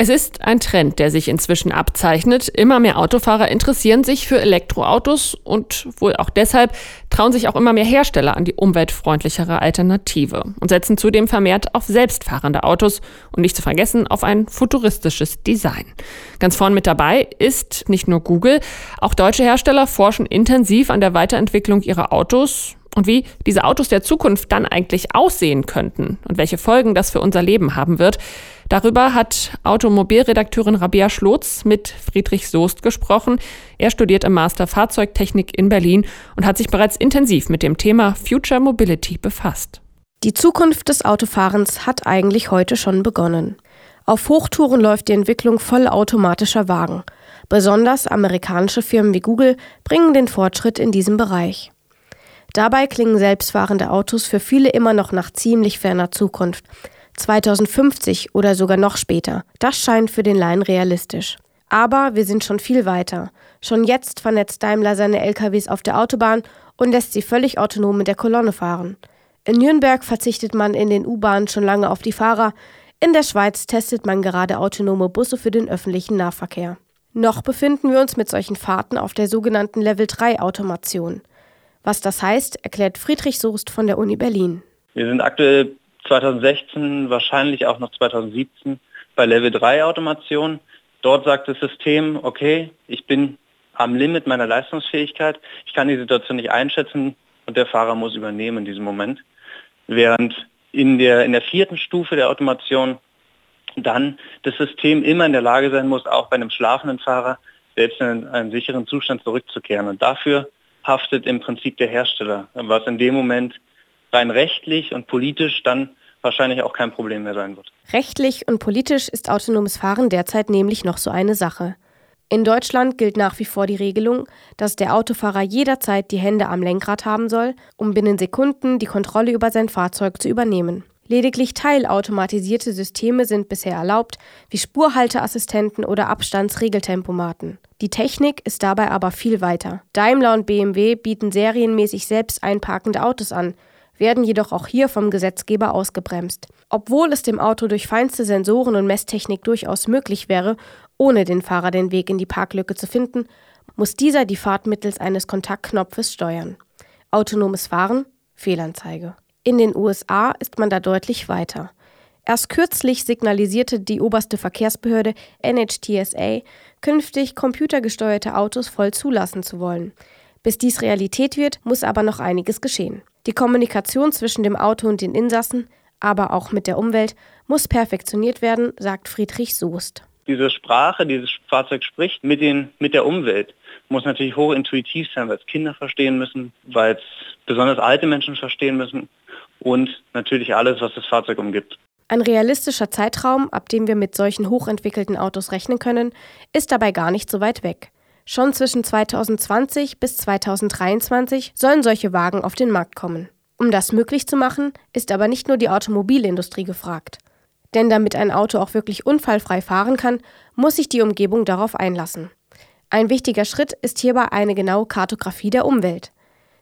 Es ist ein Trend, der sich inzwischen abzeichnet. Immer mehr Autofahrer interessieren sich für Elektroautos und wohl auch deshalb trauen sich auch immer mehr Hersteller an die umweltfreundlichere Alternative und setzen zudem vermehrt auf selbstfahrende Autos und nicht zu vergessen auf ein futuristisches Design. Ganz vorn mit dabei ist nicht nur Google, auch deutsche Hersteller forschen intensiv an der Weiterentwicklung ihrer Autos und wie diese Autos der Zukunft dann eigentlich aussehen könnten und welche Folgen das für unser Leben haben wird. Darüber hat Automobilredakteurin Rabia Schlotz mit Friedrich Soest gesprochen. Er studiert im Master Fahrzeugtechnik in Berlin und hat sich bereits intensiv mit dem Thema Future Mobility befasst. Die Zukunft des Autofahrens hat eigentlich heute schon begonnen. Auf Hochtouren läuft die Entwicklung vollautomatischer Wagen. Besonders amerikanische Firmen wie Google bringen den Fortschritt in diesem Bereich. Dabei klingen selbstfahrende Autos für viele immer noch nach ziemlich ferner Zukunft. 2050 oder sogar noch später. Das scheint für den Laien realistisch. Aber wir sind schon viel weiter. Schon jetzt vernetzt Daimler seine LKWs auf der Autobahn und lässt sie völlig autonom mit der Kolonne fahren. In Nürnberg verzichtet man in den U-Bahnen schon lange auf die Fahrer. In der Schweiz testet man gerade autonome Busse für den öffentlichen Nahverkehr. Noch befinden wir uns mit solchen Fahrten auf der sogenannten Level 3 Automation. Was das heißt, erklärt Friedrich Soest von der Uni Berlin. Wir sind aktuell 2016, wahrscheinlich auch noch 2017 bei Level 3 Automation. Dort sagt das System, okay, ich bin am Limit meiner Leistungsfähigkeit, ich kann die Situation nicht einschätzen und der Fahrer muss übernehmen in diesem Moment. Während in der, in der vierten Stufe der Automation dann das System immer in der Lage sein muss, auch bei einem schlafenden Fahrer selbst in einen sicheren Zustand zurückzukehren. Und dafür haftet im Prinzip der Hersteller, was in dem Moment rein rechtlich und politisch dann wahrscheinlich auch kein Problem mehr sein wird. Rechtlich und politisch ist autonomes Fahren derzeit nämlich noch so eine Sache. In Deutschland gilt nach wie vor die Regelung, dass der Autofahrer jederzeit die Hände am Lenkrad haben soll, um binnen Sekunden die Kontrolle über sein Fahrzeug zu übernehmen. Lediglich teilautomatisierte Systeme sind bisher erlaubt, wie Spurhalteassistenten oder Abstandsregeltempomaten. Die Technik ist dabei aber viel weiter. Daimler und BMW bieten serienmäßig selbst einparkende Autos an, werden jedoch auch hier vom Gesetzgeber ausgebremst. Obwohl es dem Auto durch feinste Sensoren und Messtechnik durchaus möglich wäre, ohne den Fahrer den Weg in die Parklücke zu finden, muss dieser die Fahrt mittels eines Kontaktknopfes steuern. Autonomes Fahren? Fehlanzeige. In den USA ist man da deutlich weiter. Erst kürzlich signalisierte die oberste Verkehrsbehörde NHTSA, künftig computergesteuerte Autos voll zulassen zu wollen. Bis dies Realität wird, muss aber noch einiges geschehen. Die Kommunikation zwischen dem Auto und den Insassen, aber auch mit der Umwelt, muss perfektioniert werden, sagt Friedrich Soest. Diese Sprache, die dieses Fahrzeug spricht mit, den, mit der Umwelt, muss natürlich hochintuitiv sein, weil es Kinder verstehen müssen, weil es besonders alte Menschen verstehen müssen und natürlich alles, was das Fahrzeug umgibt. Ein realistischer Zeitraum, ab dem wir mit solchen hochentwickelten Autos rechnen können, ist dabei gar nicht so weit weg. Schon zwischen 2020 bis 2023 sollen solche Wagen auf den Markt kommen. Um das möglich zu machen, ist aber nicht nur die Automobilindustrie gefragt. Denn damit ein Auto auch wirklich unfallfrei fahren kann, muss sich die Umgebung darauf einlassen. Ein wichtiger Schritt ist hierbei eine genaue Kartografie der Umwelt.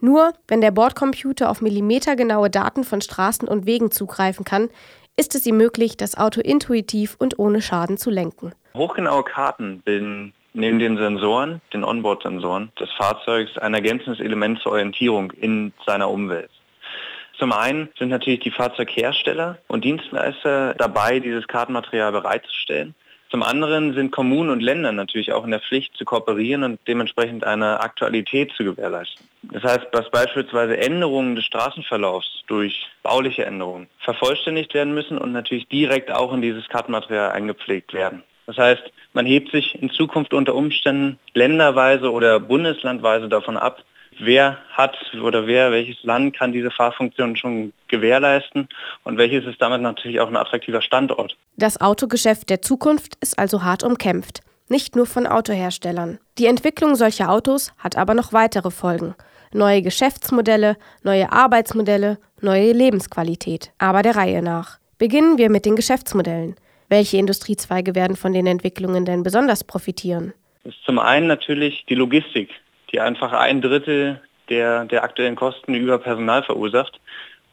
Nur wenn der Bordcomputer auf millimetergenaue Daten von Straßen und Wegen zugreifen kann, ist es ihm möglich, das Auto intuitiv und ohne Schaden zu lenken. Hochgenaue Karten bilden neben den Sensoren, den Onboard-Sensoren des Fahrzeugs, ein ergänzendes Element zur Orientierung in seiner Umwelt. Zum einen sind natürlich die Fahrzeughersteller und Dienstleister dabei, dieses Kartenmaterial bereitzustellen. Zum anderen sind Kommunen und Länder natürlich auch in der Pflicht zu kooperieren und dementsprechend eine Aktualität zu gewährleisten. Das heißt, dass beispielsweise Änderungen des Straßenverlaufs durch bauliche Änderungen vervollständigt werden müssen und natürlich direkt auch in dieses Kartenmaterial eingepflegt werden. Das heißt, man hebt sich in Zukunft unter Umständen länderweise oder bundeslandweise davon ab, wer hat oder wer, welches Land kann diese Fahrfunktion schon gewährleisten und welches ist damit natürlich auch ein attraktiver Standort. Das Autogeschäft der Zukunft ist also hart umkämpft, nicht nur von Autoherstellern. Die Entwicklung solcher Autos hat aber noch weitere Folgen. Neue Geschäftsmodelle, neue Arbeitsmodelle, neue Lebensqualität. Aber der Reihe nach. Beginnen wir mit den Geschäftsmodellen. Welche Industriezweige werden von den Entwicklungen denn besonders profitieren? Das ist zum einen natürlich die Logistik. Die einfach ein Drittel der, der aktuellen Kosten über Personal verursacht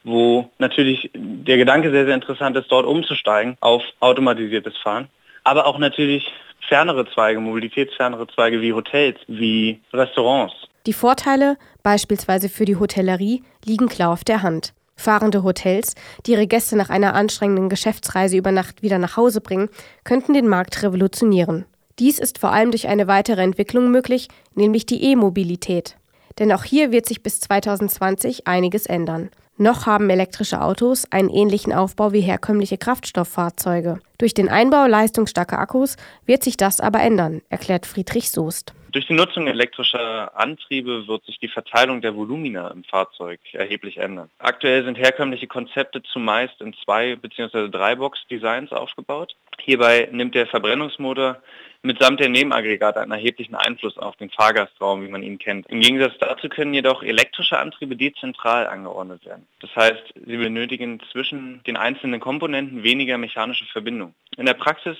wo natürlich der Gedanke sehr, sehr interessant ist, dort umzusteigen auf automatisiertes Fahren. Aber auch natürlich fernere Zweige, mobilitätsfernere Zweige wie Hotels, wie Restaurants. Die Vorteile, beispielsweise für die Hotellerie, liegen klar auf der Hand. Fahrende Hotels, die ihre Gäste nach einer anstrengenden Geschäftsreise über Nacht wieder nach Hause bringen, könnten den Markt revolutionieren. Dies ist vor allem durch eine weitere Entwicklung möglich, nämlich die E-Mobilität. Denn auch hier wird sich bis 2020 einiges ändern. Noch haben elektrische Autos einen ähnlichen Aufbau wie herkömmliche Kraftstofffahrzeuge. Durch den Einbau leistungsstarker Akkus wird sich das aber ändern, erklärt Friedrich Soest. Durch die Nutzung elektrischer Antriebe wird sich die Verteilung der Volumina im Fahrzeug erheblich ändern. Aktuell sind herkömmliche Konzepte zumeist in zwei bzw. drei Box-Designs aufgebaut. Hierbei nimmt der Verbrennungsmotor mitsamt der Nebenaggregate einen erheblichen Einfluss auf den Fahrgastraum, wie man ihn kennt. Im Gegensatz dazu können jedoch elektrische Antriebe dezentral angeordnet werden. Das heißt, sie benötigen zwischen den einzelnen Komponenten weniger mechanische Verbindung. In der Praxis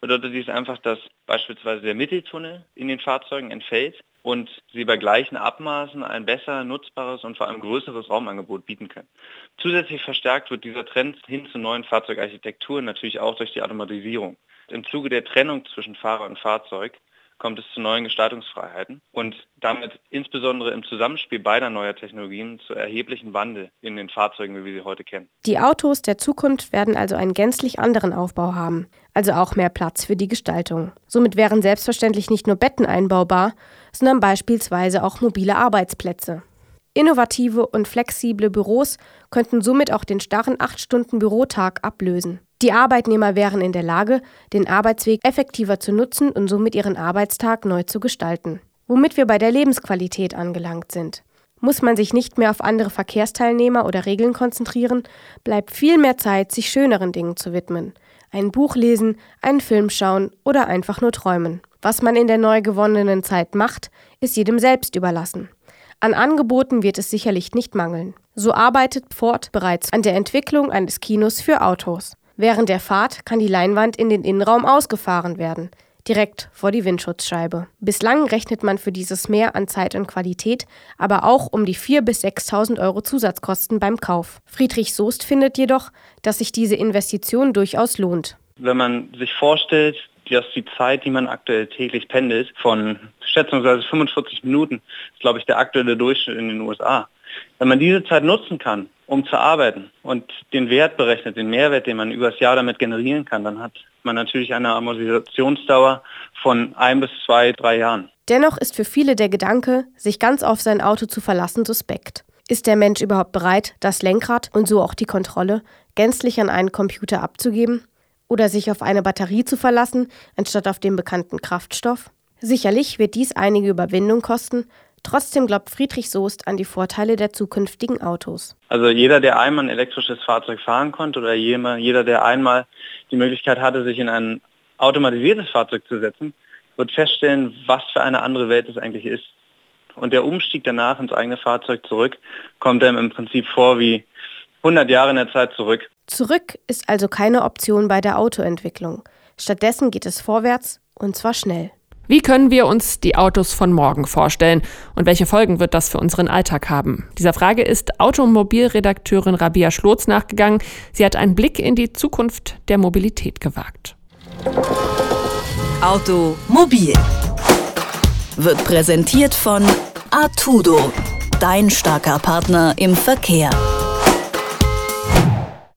bedeutet dies einfach, dass beispielsweise der Mitteltunnel in den Fahrzeugen entfällt und sie bei gleichen Abmaßen ein besser nutzbares und vor allem größeres Raumangebot bieten können. Zusätzlich verstärkt wird dieser Trend hin zu neuen Fahrzeugarchitekturen natürlich auch durch die Automatisierung. Im Zuge der Trennung zwischen Fahrer und Fahrzeug kommt es zu neuen Gestaltungsfreiheiten und damit insbesondere im Zusammenspiel beider neuer Technologien zu erheblichen Wandel in den Fahrzeugen, wie wir sie heute kennen. Die Autos der Zukunft werden also einen gänzlich anderen Aufbau haben, also auch mehr Platz für die Gestaltung. Somit wären selbstverständlich nicht nur Betten einbaubar, sondern beispielsweise auch mobile Arbeitsplätze. Innovative und flexible Büros könnten somit auch den starren 8-Stunden-Bürotag ablösen. Die Arbeitnehmer wären in der Lage, den Arbeitsweg effektiver zu nutzen und somit ihren Arbeitstag neu zu gestalten. Womit wir bei der Lebensqualität angelangt sind. Muss man sich nicht mehr auf andere Verkehrsteilnehmer oder Regeln konzentrieren, bleibt viel mehr Zeit, sich schöneren Dingen zu widmen. Ein Buch lesen, einen Film schauen oder einfach nur träumen. Was man in der neu gewonnenen Zeit macht, ist jedem selbst überlassen. An Angeboten wird es sicherlich nicht mangeln. So arbeitet Ford bereits an der Entwicklung eines Kinos für Autos. Während der Fahrt kann die Leinwand in den Innenraum ausgefahren werden, direkt vor die Windschutzscheibe. Bislang rechnet man für dieses Mehr an Zeit und Qualität aber auch um die 4.000 bis 6.000 Euro Zusatzkosten beim Kauf. Friedrich Soest findet jedoch, dass sich diese Investition durchaus lohnt. Wenn man sich vorstellt, dass die Zeit, die man aktuell täglich pendelt, von schätzungsweise 45 Minuten, ist glaube ich der aktuelle Durchschnitt in den USA. Wenn man diese Zeit nutzen kann, um zu arbeiten und den Wert berechnet, den Mehrwert, den man übers Jahr damit generieren kann, dann hat man natürlich eine Amortisationsdauer von ein bis zwei, drei Jahren. Dennoch ist für viele der Gedanke, sich ganz auf sein Auto zu verlassen, suspekt. Ist der Mensch überhaupt bereit, das Lenkrad und so auch die Kontrolle gänzlich an einen Computer abzugeben? Oder sich auf eine Batterie zu verlassen, anstatt auf den bekannten Kraftstoff? Sicherlich wird dies einige Überwindung kosten, Trotzdem glaubt Friedrich Soest an die Vorteile der zukünftigen Autos. Also jeder, der einmal ein elektrisches Fahrzeug fahren konnte oder jeder, der einmal die Möglichkeit hatte, sich in ein automatisiertes Fahrzeug zu setzen, wird feststellen, was für eine andere Welt es eigentlich ist. Und der Umstieg danach ins eigene Fahrzeug zurück kommt einem im Prinzip vor wie 100 Jahre in der Zeit zurück. Zurück ist also keine Option bei der Autoentwicklung. Stattdessen geht es vorwärts und zwar schnell. Wie können wir uns die Autos von morgen vorstellen und welche Folgen wird das für unseren Alltag haben? Dieser Frage ist Automobilredakteurin Rabia Schlotz nachgegangen. Sie hat einen Blick in die Zukunft der Mobilität gewagt. Automobil wird präsentiert von Artudo, dein starker Partner im Verkehr.